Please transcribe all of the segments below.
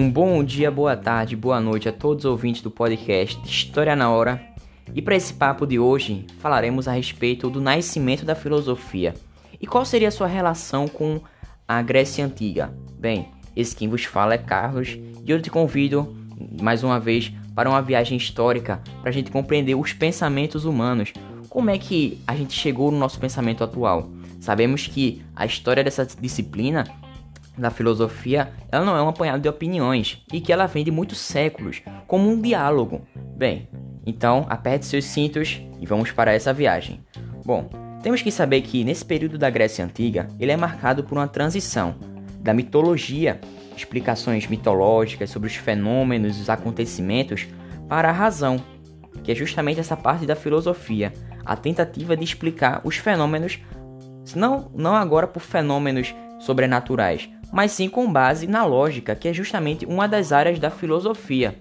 Um bom dia, boa tarde, boa noite a todos os ouvintes do podcast História na Hora. E para esse papo de hoje, falaremos a respeito do nascimento da filosofia e qual seria a sua relação com a Grécia Antiga. Bem, esse quem vos fala é Carlos e eu te convido mais uma vez para uma viagem histórica para a gente compreender os pensamentos humanos. Como é que a gente chegou no nosso pensamento atual? Sabemos que a história dessa disciplina da filosofia, ela não é um apanhado de opiniões e que ela vem de muitos séculos, como um diálogo. Bem, então aperte seus cintos e vamos para essa viagem. Bom, temos que saber que nesse período da Grécia Antiga, ele é marcado por uma transição da mitologia, explicações mitológicas sobre os fenômenos e os acontecimentos, para a razão, que é justamente essa parte da filosofia, a tentativa de explicar os fenômenos, não, não agora por fenômenos sobrenaturais, mas sim com base na lógica, que é justamente uma das áreas da filosofia.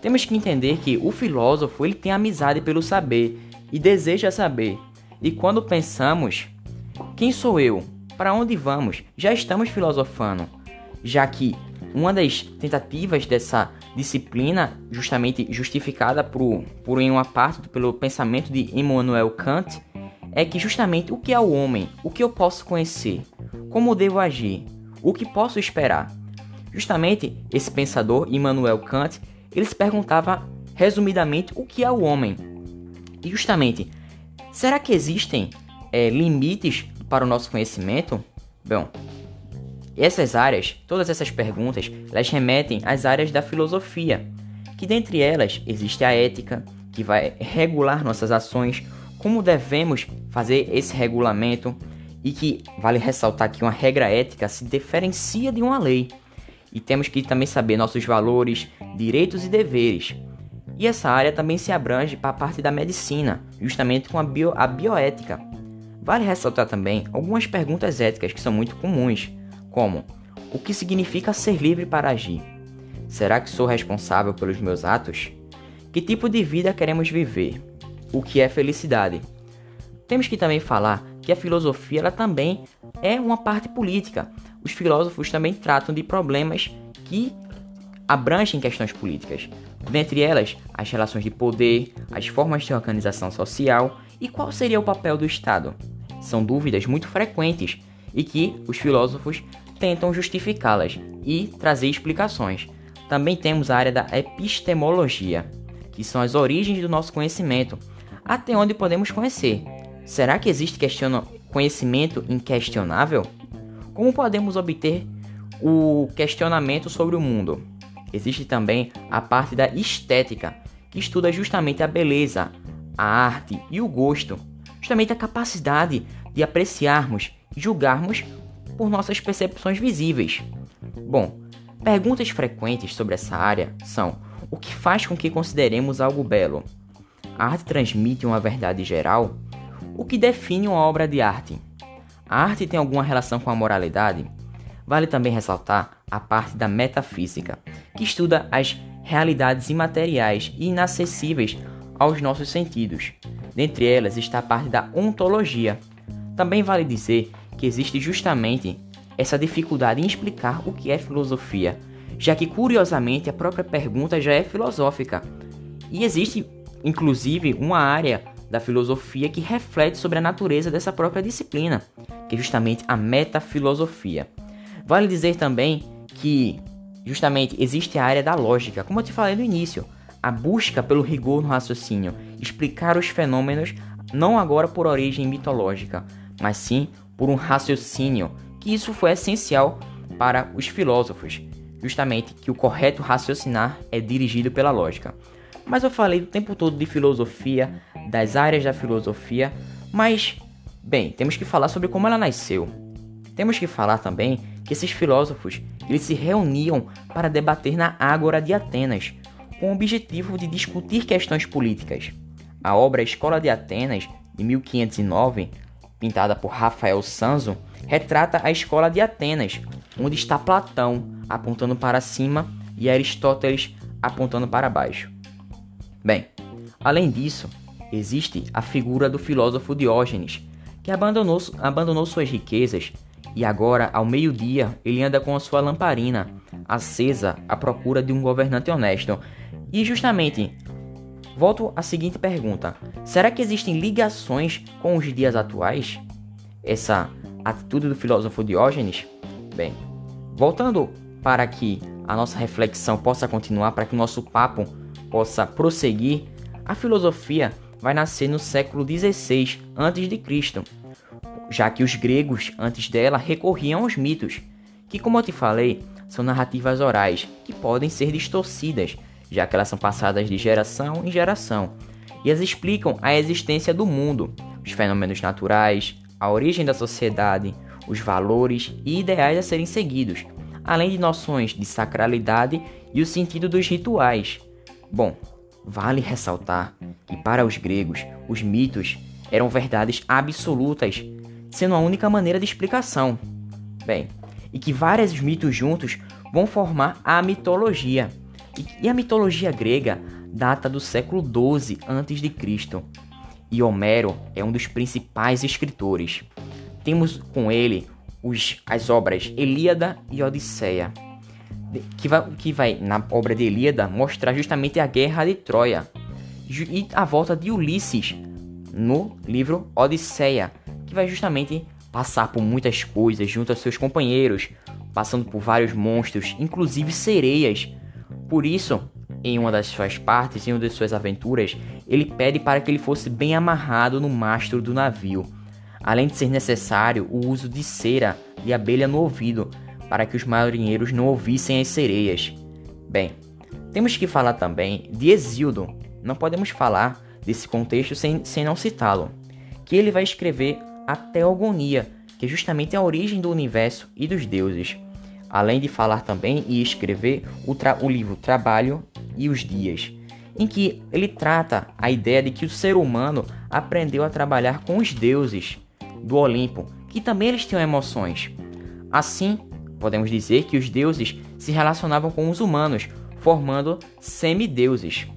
Temos que entender que o filósofo ele tem amizade pelo saber e deseja saber. E quando pensamos, quem sou eu? Para onde vamos? Já estamos filosofando, já que uma das tentativas dessa disciplina, justamente justificada por, por em uma parte pelo pensamento de Immanuel Kant, é que justamente o que é o homem, o que eu posso conhecer, como devo agir, o que posso esperar? Justamente esse pensador, Immanuel Kant, ele se perguntava resumidamente o que é o homem. E justamente, será que existem é, limites para o nosso conhecimento? Bom, essas áreas, todas essas perguntas, elas remetem às áreas da filosofia, que dentre elas existe a ética, que vai regular nossas ações, como devemos fazer esse regulamento, e que vale ressaltar que uma regra ética se diferencia de uma lei. E temos que também saber nossos valores, direitos e deveres. E essa área também se abrange para a parte da medicina, justamente com a, bio, a bioética. Vale ressaltar também algumas perguntas éticas que são muito comuns, como: o que significa ser livre para agir? Será que sou responsável pelos meus atos? Que tipo de vida queremos viver? O que é felicidade? Temos que também falar que a filosofia ela também é uma parte política. Os filósofos também tratam de problemas que abrangem questões políticas, dentre elas as relações de poder, as formas de organização social e qual seria o papel do Estado. São dúvidas muito frequentes e que os filósofos tentam justificá-las e trazer explicações. Também temos a área da epistemologia, que são as origens do nosso conhecimento, até onde podemos conhecer, Será que existe conhecimento inquestionável? Como podemos obter o questionamento sobre o mundo? Existe também a parte da estética, que estuda justamente a beleza, a arte e o gosto, justamente a capacidade de apreciarmos e julgarmos por nossas percepções visíveis. Bom, perguntas frequentes sobre essa área são: o que faz com que consideremos algo belo? A arte transmite uma verdade geral? O que define uma obra de arte? A arte tem alguma relação com a moralidade? Vale também ressaltar a parte da metafísica, que estuda as realidades imateriais e inacessíveis aos nossos sentidos. Dentre elas está a parte da ontologia. Também vale dizer que existe justamente essa dificuldade em explicar o que é filosofia, já que curiosamente a própria pergunta já é filosófica. E existe inclusive uma área da filosofia que reflete sobre a natureza dessa própria disciplina, que é justamente a metafilosofia. Vale dizer também que justamente existe a área da lógica, como eu te falei no início, a busca pelo rigor no raciocínio, explicar os fenômenos não agora por origem mitológica, mas sim por um raciocínio, que isso foi essencial para os filósofos, justamente que o correto raciocinar é dirigido pela lógica. Mas eu falei o tempo todo de filosofia, das áreas da filosofia, mas, bem, temos que falar sobre como ela nasceu. Temos que falar também que esses filósofos eles se reuniam para debater na Ágora de Atenas, com o objetivo de discutir questões políticas. A obra Escola de Atenas, de 1509, pintada por Rafael Sanzo, retrata a escola de Atenas, onde está Platão apontando para cima e Aristóteles apontando para baixo. Bem, além disso, existe a figura do filósofo Diógenes, que abandonou, abandonou suas riquezas E agora, ao meio-dia, ele anda com a sua lamparina acesa à procura de um governante honesto. E justamente, volto à seguinte pergunta: será que existem ligações com os dias atuais? Essa atitude do filósofo Diógenes? Bem, voltando para que a nossa reflexão possa continuar, para que o nosso papo possa prosseguir, a filosofia vai nascer no século XVI a.C., já que os gregos antes dela recorriam aos mitos, que, como eu te falei, são narrativas orais que podem ser distorcidas, já que elas são passadas de geração em geração, e as explicam a existência do mundo, os fenômenos naturais, a origem da sociedade, os valores e ideais a serem seguidos, além de noções de sacralidade e o sentido dos rituais. Bom, vale ressaltar que para os gregos, os mitos eram verdades absolutas, sendo a única maneira de explicação. Bem, e que vários mitos juntos vão formar a mitologia. E a mitologia grega data do século 12 a.C. E Homero é um dos principais escritores. Temos com ele os, as obras Ilíada e Odisseia, que vai, que vai, na obra de Ilíada, mostrar justamente a guerra de Troia e a volta de Ulisses no livro Odisseia, que vai justamente passar por muitas coisas junto aos seus companheiros, passando por vários monstros, inclusive sereias. Por isso, em uma das suas partes, em uma das suas aventuras, ele pede para que ele fosse bem amarrado no mastro do navio, além de ser necessário o uso de cera e abelha no ouvido, para que os marinheiros não ouvissem as sereias. Bem, temos que falar também de Exildo. Não podemos falar desse contexto sem, sem não citá-lo, que ele vai escrever a teogonia, que é justamente a origem do universo e dos deuses. Além de falar também e escrever o, o livro Trabalho e os Dias, em que ele trata a ideia de que o ser humano aprendeu a trabalhar com os deuses do Olimpo, que também eles tinham emoções. Assim, podemos dizer que os deuses se relacionavam com os humanos, formando semideuses.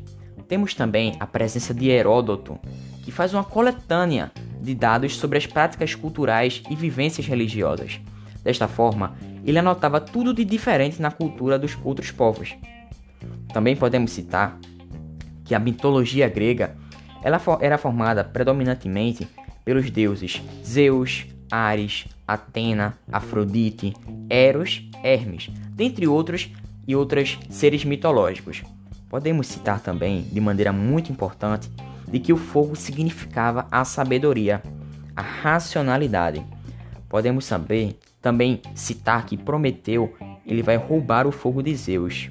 Temos também a presença de Heródoto, que faz uma coletânea de dados sobre as práticas culturais e vivências religiosas. Desta forma, ele anotava tudo de diferente na cultura dos outros povos. Também podemos citar que a mitologia grega ela era formada predominantemente pelos deuses Zeus, Ares, Atena, Afrodite, Eros, Hermes, dentre outros e outros seres mitológicos. Podemos citar também, de maneira muito importante, de que o fogo significava a sabedoria, a racionalidade. Podemos saber também citar que Prometeu ele vai roubar o fogo de Zeus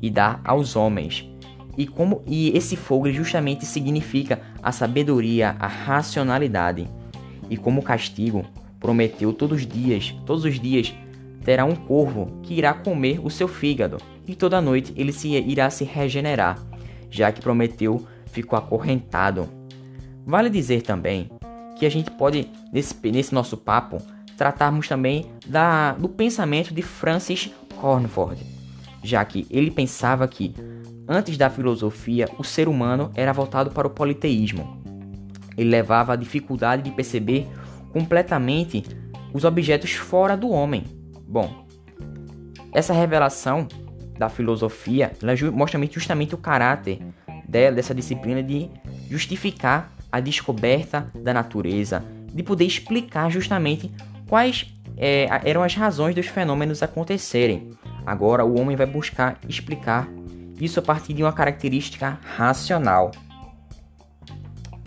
e dar aos homens. E como e esse fogo justamente significa a sabedoria, a racionalidade. E como castigo, Prometeu todos os dias, todos os dias terá um corvo que irá comer o seu fígado e toda noite ele se irá se regenerar, já que Prometeu ficou acorrentado. Vale dizer também que a gente pode, nesse, nesse nosso papo, tratarmos também da, do pensamento de Francis Cornford, já que ele pensava que, antes da filosofia, o ser humano era voltado para o politeísmo. Ele levava a dificuldade de perceber completamente os objetos fora do homem. Bom, essa revelação da filosofia mostra justamente o caráter dela, dessa disciplina de justificar a descoberta da natureza, de poder explicar justamente quais é, eram as razões dos fenômenos acontecerem. Agora o homem vai buscar explicar isso a partir de uma característica racional.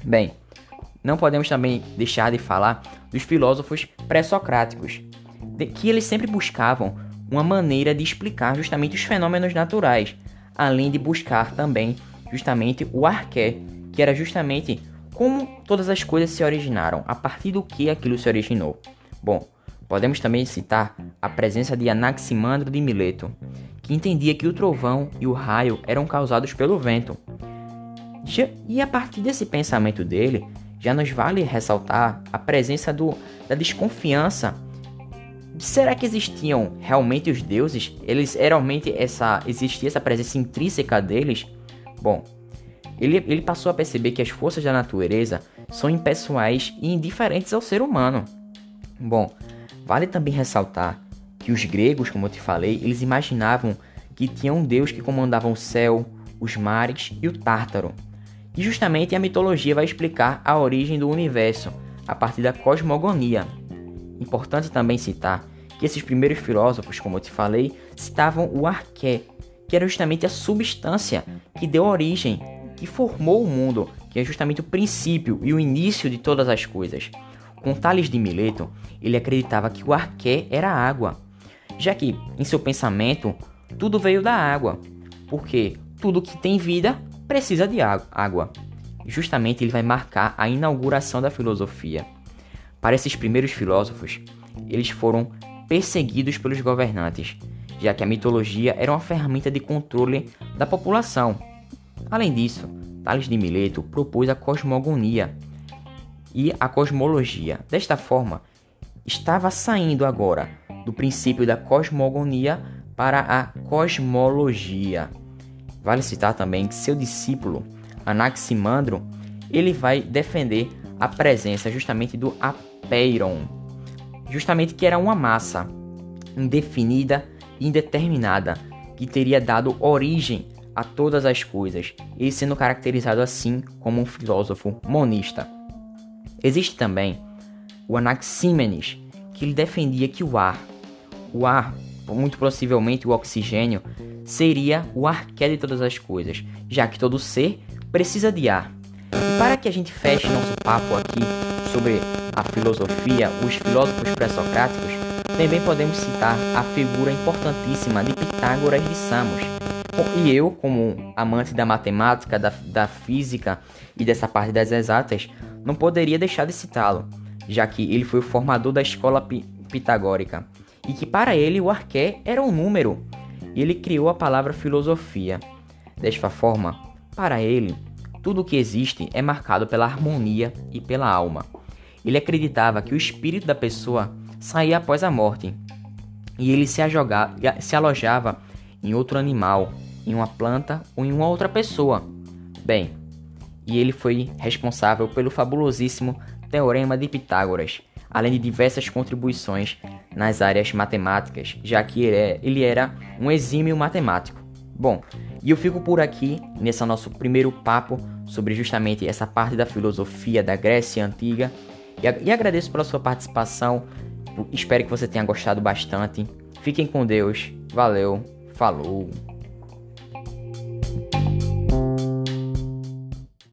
Bem, não podemos também deixar de falar dos filósofos pré-socráticos, que eles sempre buscavam uma maneira de explicar justamente os fenômenos naturais, além de buscar também justamente o arqué, que era justamente como todas as coisas se originaram, a partir do que aquilo se originou. Bom, podemos também citar a presença de Anaximandro de Mileto, que entendia que o trovão e o raio eram causados pelo vento. E a partir desse pensamento dele, já nos vale ressaltar a presença do, da desconfiança. Será que existiam realmente os deuses? Eles realmente essa existia essa presença intrínseca deles? Bom, ele, ele passou a perceber que as forças da natureza são impessoais e indiferentes ao ser humano. Bom, Vale também ressaltar que os gregos, como eu te falei, eles imaginavam que tinha um deus que comandava o céu, os mares e o Tártaro. E justamente a mitologia vai explicar a origem do universo a partir da cosmogonia. Importante também citar que esses primeiros filósofos, como eu te falei, citavam o arqué, que era justamente a substância que deu origem, que formou o mundo, que é justamente o princípio e o início de todas as coisas. Com Tales de Mileto, ele acreditava que o arqué era água, já que, em seu pensamento, tudo veio da água, porque tudo que tem vida precisa de água. Justamente ele vai marcar a inauguração da filosofia. Para esses primeiros filósofos, eles foram perseguidos pelos governantes, já que a mitologia era uma ferramenta de controle da população. Além disso, Tales de Mileto propôs a cosmogonia e a cosmologia. Desta forma, estava saindo agora do princípio da cosmogonia para a cosmologia. Vale citar também que seu discípulo, Anaximandro, ele vai defender a presença justamente do apeiron, justamente que era uma massa indefinida e indeterminada que teria dado origem a todas as coisas, e sendo caracterizado assim como um filósofo monista. Existe também o Anaxímenes, que ele defendia que o ar, o ar muito possivelmente o oxigênio, seria o arqué de todas as coisas, já que todo ser precisa de ar. E para que a gente feche nosso papo aqui sobre a filosofia, os filósofos pré-socráticos, também podemos citar a figura importantíssima de Pitágoras de Samos. E eu, como amante da matemática, da, da física e dessa parte das exatas, não poderia deixar de citá-lo, já que ele foi o formador da escola pi pitagórica e que para ele o arqué era um número, e ele criou a palavra filosofia. Desta forma, para ele, tudo o que existe é marcado pela harmonia e pela alma. Ele acreditava que o espírito da pessoa saía após a morte, e ele se, ajoga, se alojava em outro animal, em uma planta ou em uma outra pessoa. Bem, e ele foi responsável pelo fabulosíssimo Teorema de Pitágoras, além de diversas contribuições nas áreas matemáticas, já que é, ele era um exímio matemático. Bom, e eu fico por aqui nesse nosso primeiro papo sobre justamente essa parte da filosofia da Grécia Antiga e, e agradeço pela sua participação. Espero que você tenha gostado bastante. Fiquem com Deus. Valeu. Falou.